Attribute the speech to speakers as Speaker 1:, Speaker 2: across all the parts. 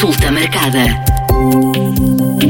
Speaker 1: Consulta marcada.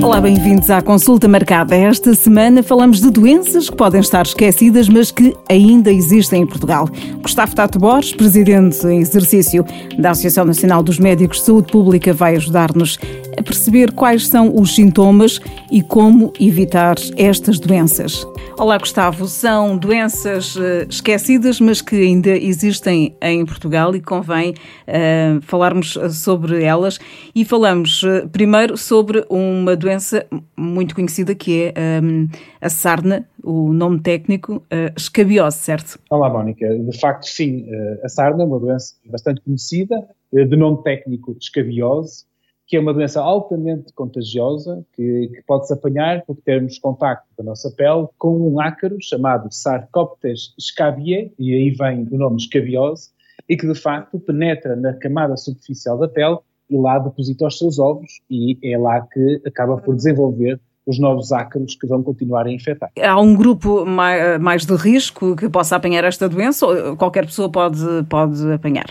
Speaker 2: Olá, bem-vindos à consulta marcada. Esta semana falamos de doenças que podem estar esquecidas, mas que ainda existem em Portugal. Gustavo Tato Borges, presidente em exercício da Associação Nacional dos Médicos de Saúde Pública, vai ajudar-nos a perceber quais são os sintomas e como evitar estas doenças. Olá, Gustavo. São doenças uh, esquecidas, mas que ainda existem em Portugal e convém uh, falarmos sobre elas. E falamos uh, primeiro sobre uma doença muito conhecida que é um, a sarna, o nome técnico, escabiose, certo?
Speaker 3: Olá, Mónica. De facto, sim. a sarna é uma doença bastante conhecida, de nome técnico escabiose que é uma doença altamente contagiosa, que, que pode-se apanhar por termos contacto da nossa pele com um ácaro chamado Sarcoptes scabiei, e aí vem o nome escabiose, e que de facto penetra na camada superficial da pele e lá deposita os seus ovos e é lá que acaba por desenvolver os novos ácaros que vão continuar a infectar.
Speaker 2: Há um grupo mais de risco que possa apanhar esta doença ou qualquer pessoa pode, pode apanhar?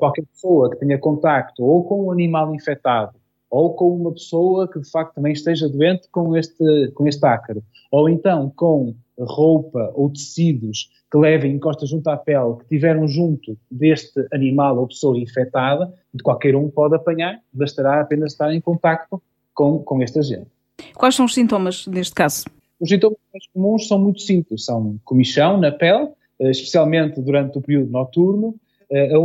Speaker 3: Qualquer pessoa que tenha contacto ou com um animal infectado ou com uma pessoa que de facto também esteja doente com este, com este ácaro, ou então com roupa ou tecidos que levem encosta junto à pele, que tiveram junto deste animal ou pessoa infectada, de qualquer um pode apanhar, bastará apenas estar em contacto com, com este agente.
Speaker 2: Quais são os sintomas neste caso?
Speaker 3: Os sintomas mais comuns são muito simples, são comichão na pele, eh, especialmente durante o período noturno,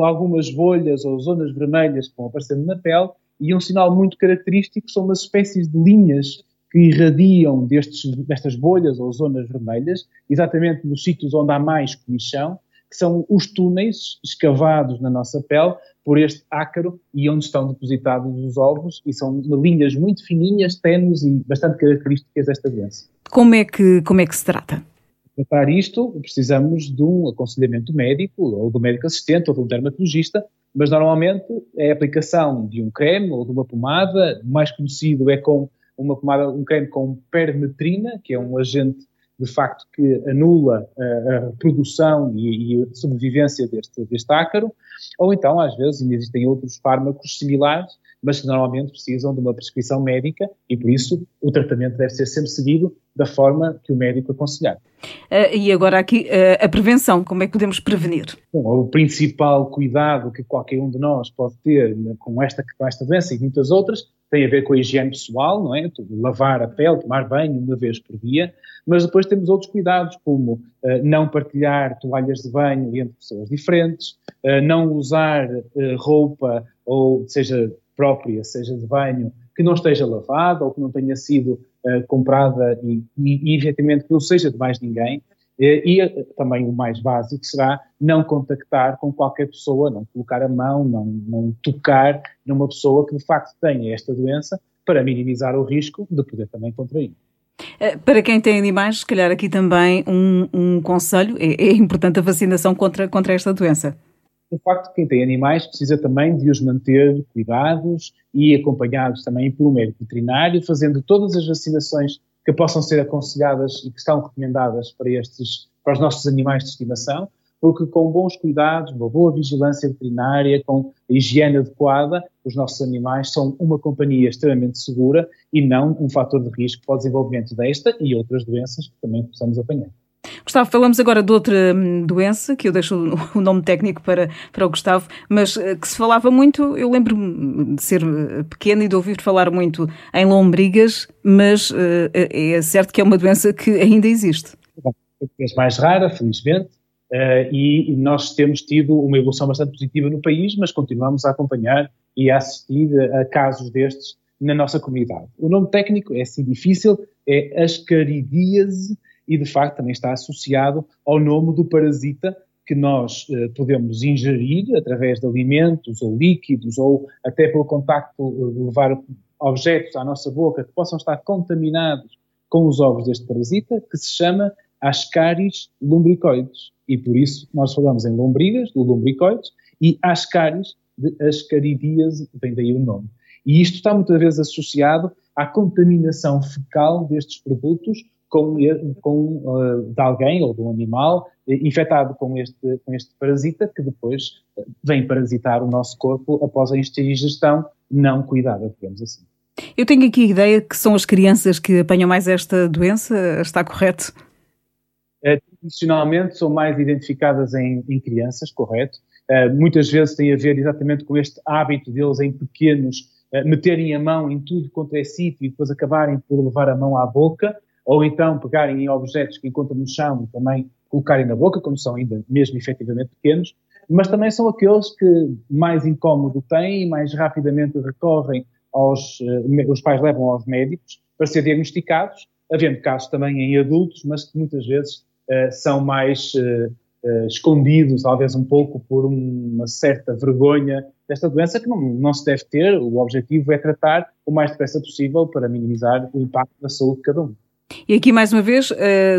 Speaker 3: algumas bolhas ou zonas vermelhas que vão aparecendo na pele e um sinal muito característico são umas espécies de linhas que irradiam destes, destas bolhas ou zonas vermelhas, exatamente nos sítios onde há mais comichão, que são os túneis escavados na nossa pele por este ácaro e onde estão depositados os ovos e são linhas muito fininhas, tenues e bastante características desta doença.
Speaker 2: Como é que, como é que se trata?
Speaker 3: Tratar isto, precisamos de um aconselhamento médico, ou do médico assistente, ou de um dermatologista, mas normalmente é a aplicação de um creme ou de uma pomada, o mais conhecido é com uma pomada, um creme com permetrina, que é um agente de facto que anula a, a produção e, e, a sobrevivência deste, deste ácaro, ou então às vezes ainda existem outros fármacos similares mas que normalmente precisam de uma prescrição médica e, por isso, o tratamento deve ser sempre seguido da forma que o médico aconselhar.
Speaker 2: Uh, e agora aqui, uh, a prevenção, como é que podemos prevenir?
Speaker 3: Bom, o principal cuidado que qualquer um de nós pode ter com esta, com esta doença e muitas outras tem a ver com a higiene pessoal, não é? Lavar a pele, tomar banho uma vez por dia, mas depois temos outros cuidados, como uh, não partilhar toalhas de banho entre pessoas diferentes, não usar roupa ou seja própria, seja de banho, que não esteja lavada ou que não tenha sido uh, comprada e, e, e, que não seja de mais ninguém. Uh, e uh, também o mais básico será não contactar com qualquer pessoa, não colocar a mão, não, não tocar numa pessoa que de facto tenha esta doença para minimizar o risco de poder também contrair.
Speaker 2: Para quem tem animais, se calhar aqui também um, um conselho, é, é importante a vacinação contra, contra esta doença
Speaker 3: o facto de quem tem animais precisa também de os manter cuidados e acompanhados também pelo médico veterinário, fazendo todas as vacinações que possam ser aconselhadas e que estão recomendadas para estes, para os nossos animais de estimação, porque com bons cuidados, uma boa vigilância veterinária, com a higiene adequada, os nossos animais são uma companhia extremamente segura e não um fator de risco para o desenvolvimento desta e outras doenças que também possamos apanhar.
Speaker 2: Gustavo, falamos agora de outra hum, doença, que eu deixo o nome técnico para, para o Gustavo, mas eh, que se falava muito, eu lembro-me de ser eh, pequena e de ouvir falar muito em lombrigas, mas eh, é certo que é uma doença que ainda existe.
Speaker 3: É mais rara, felizmente, e nós temos tido uma evolução bastante positiva no país, mas continuamos a acompanhar e a assistir a casos destes na nossa comunidade. O nome técnico é assim difícil, é ascaridíase e de facto também está associado ao nome do parasita que nós eh, podemos ingerir através de alimentos ou líquidos ou até pelo contacto eh, de levar objetos à nossa boca que possam estar contaminados com os ovos deste parasita, que se chama Ascaris lumbricoides. E por isso nós falamos em lombrigas, do lumbricoides, e Ascaris de Ascaridíase, vem daí o nome. E isto está muitas vezes associado à contaminação fecal destes produtos com, com uh, de alguém ou de um animal eh, infectado com este, com este parasita que depois eh, vem parasitar o nosso corpo após a ingestão não cuidada, digamos assim.
Speaker 2: Eu tenho aqui a ideia que são as crianças que apanham mais esta doença, está correto?
Speaker 3: Uh, tradicionalmente são mais identificadas em, em crianças, correto. Uh, muitas vezes tem a ver exatamente com este hábito deles em pequenos uh, meterem a mão em tudo quanto é sítio e depois acabarem por levar a mão à boca, ou então pegarem em objetos que encontram no chão e também colocarem na boca, quando são ainda mesmo efetivamente pequenos, mas também são aqueles que mais incómodo têm e mais rapidamente recorrem aos, uh, os pais levam aos médicos para ser diagnosticados, havendo casos também em adultos, mas que muitas vezes uh, são mais uh, escondidos, talvez um pouco por uma certa vergonha desta doença que não, não se deve ter. O objetivo é tratar o mais depressa possível para minimizar o impacto na saúde de cada um.
Speaker 2: E aqui, mais uma vez,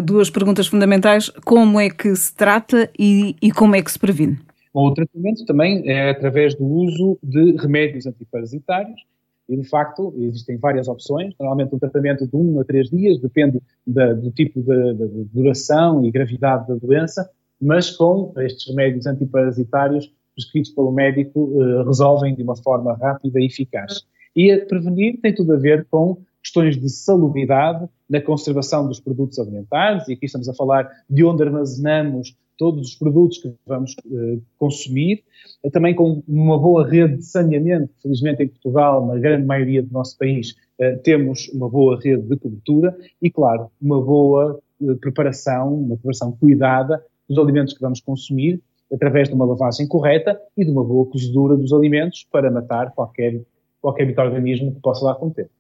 Speaker 2: duas perguntas fundamentais: como é que se trata e, e como é que se previne?
Speaker 3: Bom, o tratamento também é através do uso de remédios antiparasitários e, de facto, existem várias opções. Normalmente, um tratamento de um a três dias, depende da, do tipo de, de, duração e gravidade da doença, mas com estes remédios antiparasitários prescritos pelo médico, eh, resolvem de uma forma rápida e eficaz. E a prevenir tem tudo a ver com questões de salubridade na conservação dos produtos alimentares, e aqui estamos a falar de onde armazenamos todos os produtos que vamos uh, consumir, uh, também com uma boa rede de saneamento, felizmente em Portugal, na grande maioria do nosso país, uh, temos uma boa rede de cobertura e, claro, uma boa preparação, uma preparação cuidada dos alimentos que vamos consumir, através de uma lavagem correta e de uma boa cozedura dos alimentos para matar qualquer, qualquer microorganismo que possa lá conter.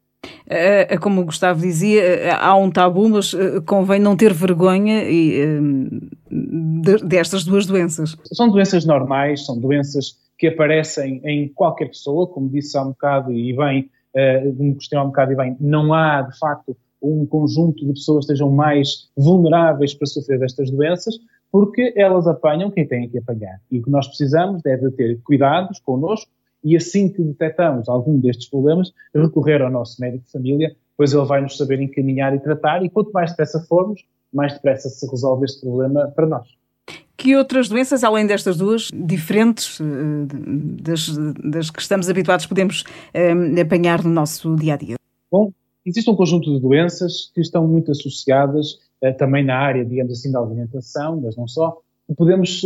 Speaker 2: É, é como o Gustavo dizia, é, há um tabu, mas convém não ter vergonha destas duas doenças.
Speaker 3: São doenças normais, são doenças que aparecem em qualquer pessoa, como disse há um bocado e bem, como questionou há um bocado e bem, não há de facto um conjunto de pessoas que estejam mais vulneráveis para sofrer destas doenças, porque elas apanham quem tem que apanhar. E o que nós precisamos é de ter cuidados connosco e assim que detectamos algum destes problemas, recorrer ao nosso médico de família, pois ele vai nos saber encaminhar e tratar, e quanto mais depressa formos, mais depressa se resolve este problema para nós.
Speaker 2: Que outras doenças, além destas duas, diferentes eh, das, das que estamos habituados, podemos eh, apanhar no nosso dia a dia?
Speaker 3: Bom, existe um conjunto de doenças que estão muito associadas eh, também na área, digamos assim, da alimentação, mas não só. Podemos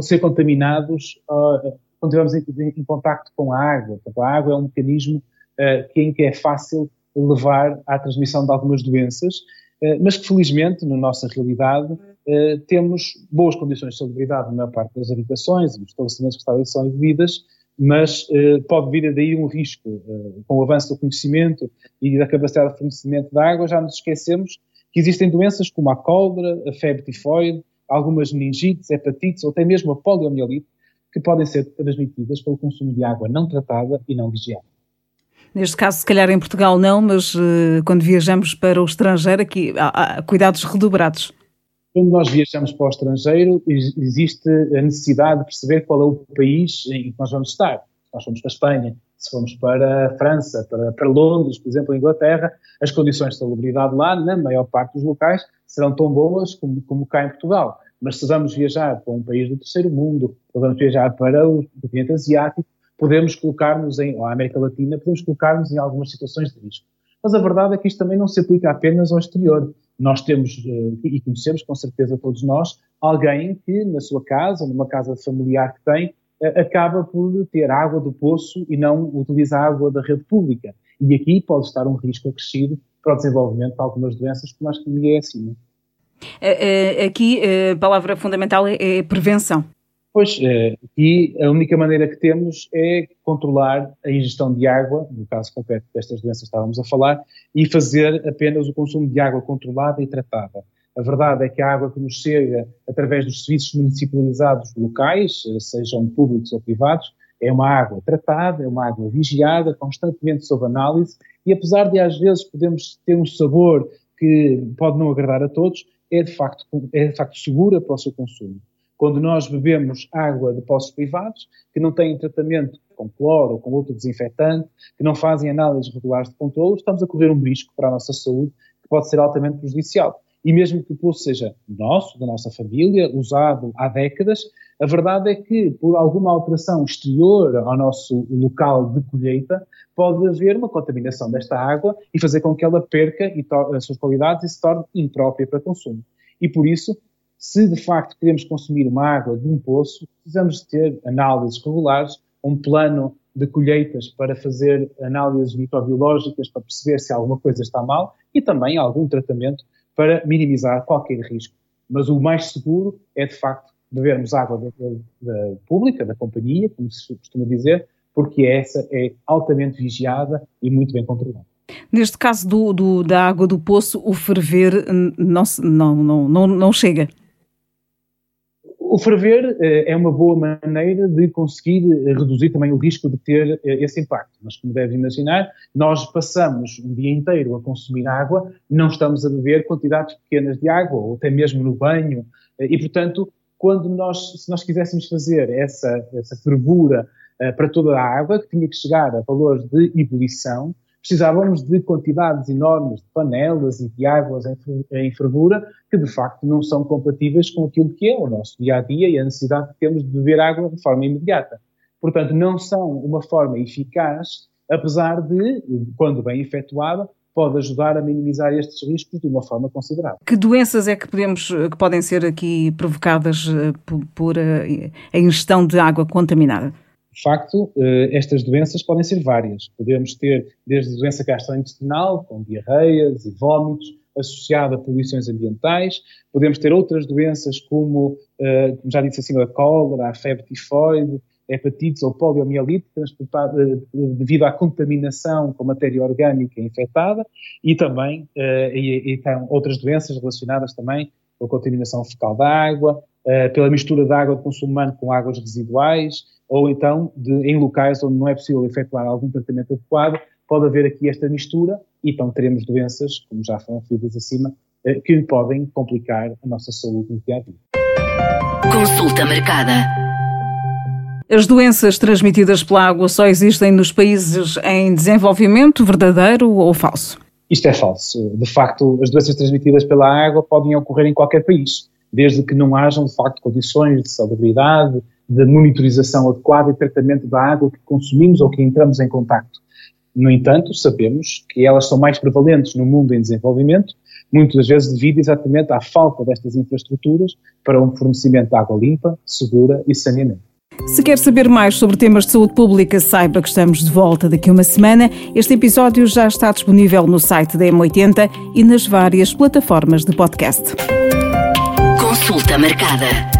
Speaker 3: ser contaminados quando estivermos em, em contacto com a água. a água é um mecanismo uh, em que é fácil levar à transmissão de algumas doenças, uh, mas que felizmente, na nossa realidade, uh, temos boas condições de salubridade na maior parte das habitações e dos estabelecimentos que estabelecem e bebidas, mas pode vir daí um risco. com o avanço do conhecimento e da capacidade de fornecimento de água, já nos esquecemos que existem doenças como a cólera, a febre tifoide, algumas meningites, hepatites ou até mesmo a poliomielite, que podem ser transmitidas pelo consumo de água não tratada e não vigiada.
Speaker 2: Neste caso, se calhar em Portugal não, mas uh, quando viajamos para o estrangeiro, aqui há, há, cuidados redobrados.
Speaker 3: Quando nós viajamos para o estrangeiro, existe a necessidade de perceber qual é o país em que nós vamos estar. Se nós formos para a Espanha, se formos para a França, para, para Londres, por exemplo, a Inglaterra, as condições de salubridade lá, na maior parte dos locais, serão tão boas como, como cá em Portugal. Mas se vamos viajar para um país do terceiro mundo, ou vamos viajar para o continente asiático, podemos colocar-nos em, ou a América Latina, podemos colocar-nos em algumas situações de risco. Mas a verdade é que isto também não se aplica apenas ao exterior. Nós temos, eh, e conhecemos com certeza todos nós, alguém que na sua casa, numa casa familiar que tem, eh, acaba por ter água do poço e não utiliza a água da rede pública. E aqui pode estar um risco acrescido para o desenvolvimento de algumas doenças, como a astronomia é assim.
Speaker 2: É? Aqui a palavra fundamental é, é prevenção.
Speaker 3: Pois, e a única maneira que temos é controlar a ingestão de água, no caso concreto destas doenças que estávamos a falar, e fazer apenas o consumo de água controlada e tratada. A verdade é que a água que nos chega através dos serviços municipalizados locais, sejam públicos ou privados, é uma água tratada, é uma água vigiada, constantemente sob análise, e apesar de às vezes podemos ter um sabor que pode não agradar a todos, é de facto, é de facto segura para o seu consumo. Quando nós bebemos água de poços privados, que não têm tratamento com cloro ou com outro desinfetante, que não fazem análises regulares de controle, estamos a correr um risco para a nossa saúde que pode ser altamente prejudicial. E mesmo que o poço seja nosso, da nossa família, usado há décadas, A verdade é que, por alguma alteração exterior ao nosso local de colheita, pode haver uma contaminação desta água e fazer com que ela perca as suas qualidades e se torne imprópria para consumo. E por isso, se de facto queremos consumir uma água de um poço, precisamos ter análises regulares, um plano de colheitas para fazer análises microbiológicas para perceber se alguma coisa está mal e também algum tratamento para minimizar qualquer risco. Mas o mais seguro é, de facto, bebermos água da, da, pública, da companhia, como se costuma dizer, porque essa é altamente vigiada e muito bem controlada.
Speaker 2: Neste caso do, do, da água do poço, o ferver não, não, não, não, não chega.
Speaker 3: O ferver eh, é uma boa maneira de conseguir eh, reduzir também o risco de ter eh, esse impacto. Mas, como deve imaginar, nós passamos um dia inteiro a consumir água, não estamos a beber quantidades pequenas de água, ou até mesmo no banho, e, portanto, quando nós, se nós quiséssemos fazer essa, essa fervura para toda a água, que tinha que chegar a valores de ebulição, precisávamos de quantidades enormes de panelas e de águas em, fervura que de facto não são compatíveis com aquilo que é o nosso dia a dia e a necessidade que temos de beber água de forma imediata. Portanto, não são uma forma eficaz, apesar de, quando bem efetuada, pode ajudar a minimizar estes riscos de uma forma considerável.
Speaker 2: Que doenças é que podemos que podem ser aqui provocadas eh, por, por eh, a ingestão de água contaminada?
Speaker 3: De facto, eh, estas doenças podem ser várias. Podemos ter desde doença gastrointestinal, com diarreias e vômitos, associada a poluições ambientais. Podemos ter outras doenças como, como já disse assim, a cólera, a febre tifoide, hepatites ou poliomielite, eh, devido à contaminação com matéria orgânica infectada, e também e, e, então, outras doenças relacionadas também com a contaminação fecal da água, pela mistura de água de consumo humano com águas residuais, ou então de, em locais onde não é possível efetuar algum tratamento adequado, pode haver aqui esta mistura e então teremos doenças, como já foram referidas acima, eh, que podem complicar a nossa saúde no dia a dia. Consulta marcada.
Speaker 2: As doenças transmitidas pela água só existem nos países em desenvolvimento, verdadeiro ou falso?
Speaker 3: Isto é falso. De facto, as doenças transmitidas pela água podem ocorrer em qualquer país, desde que não hajam, de facto, condições de salubridade, de monitorização adequada e tratamento da água que consumimos ou que entramos em contacto. No entanto, sabemos que elas são mais prevalentes no mundo em desenvolvimento, muitas vezes devido exatamente à falta destas infraestruturas para um fornecimento de água limpa, segura e saneamento.
Speaker 2: Se quer saber mais sobre temas de saúde pública, saiba que estamos de volta daqui a uma semana. Este episódio já está disponível no site da M80 e nas várias plataformas de podcast. Consulta marcada.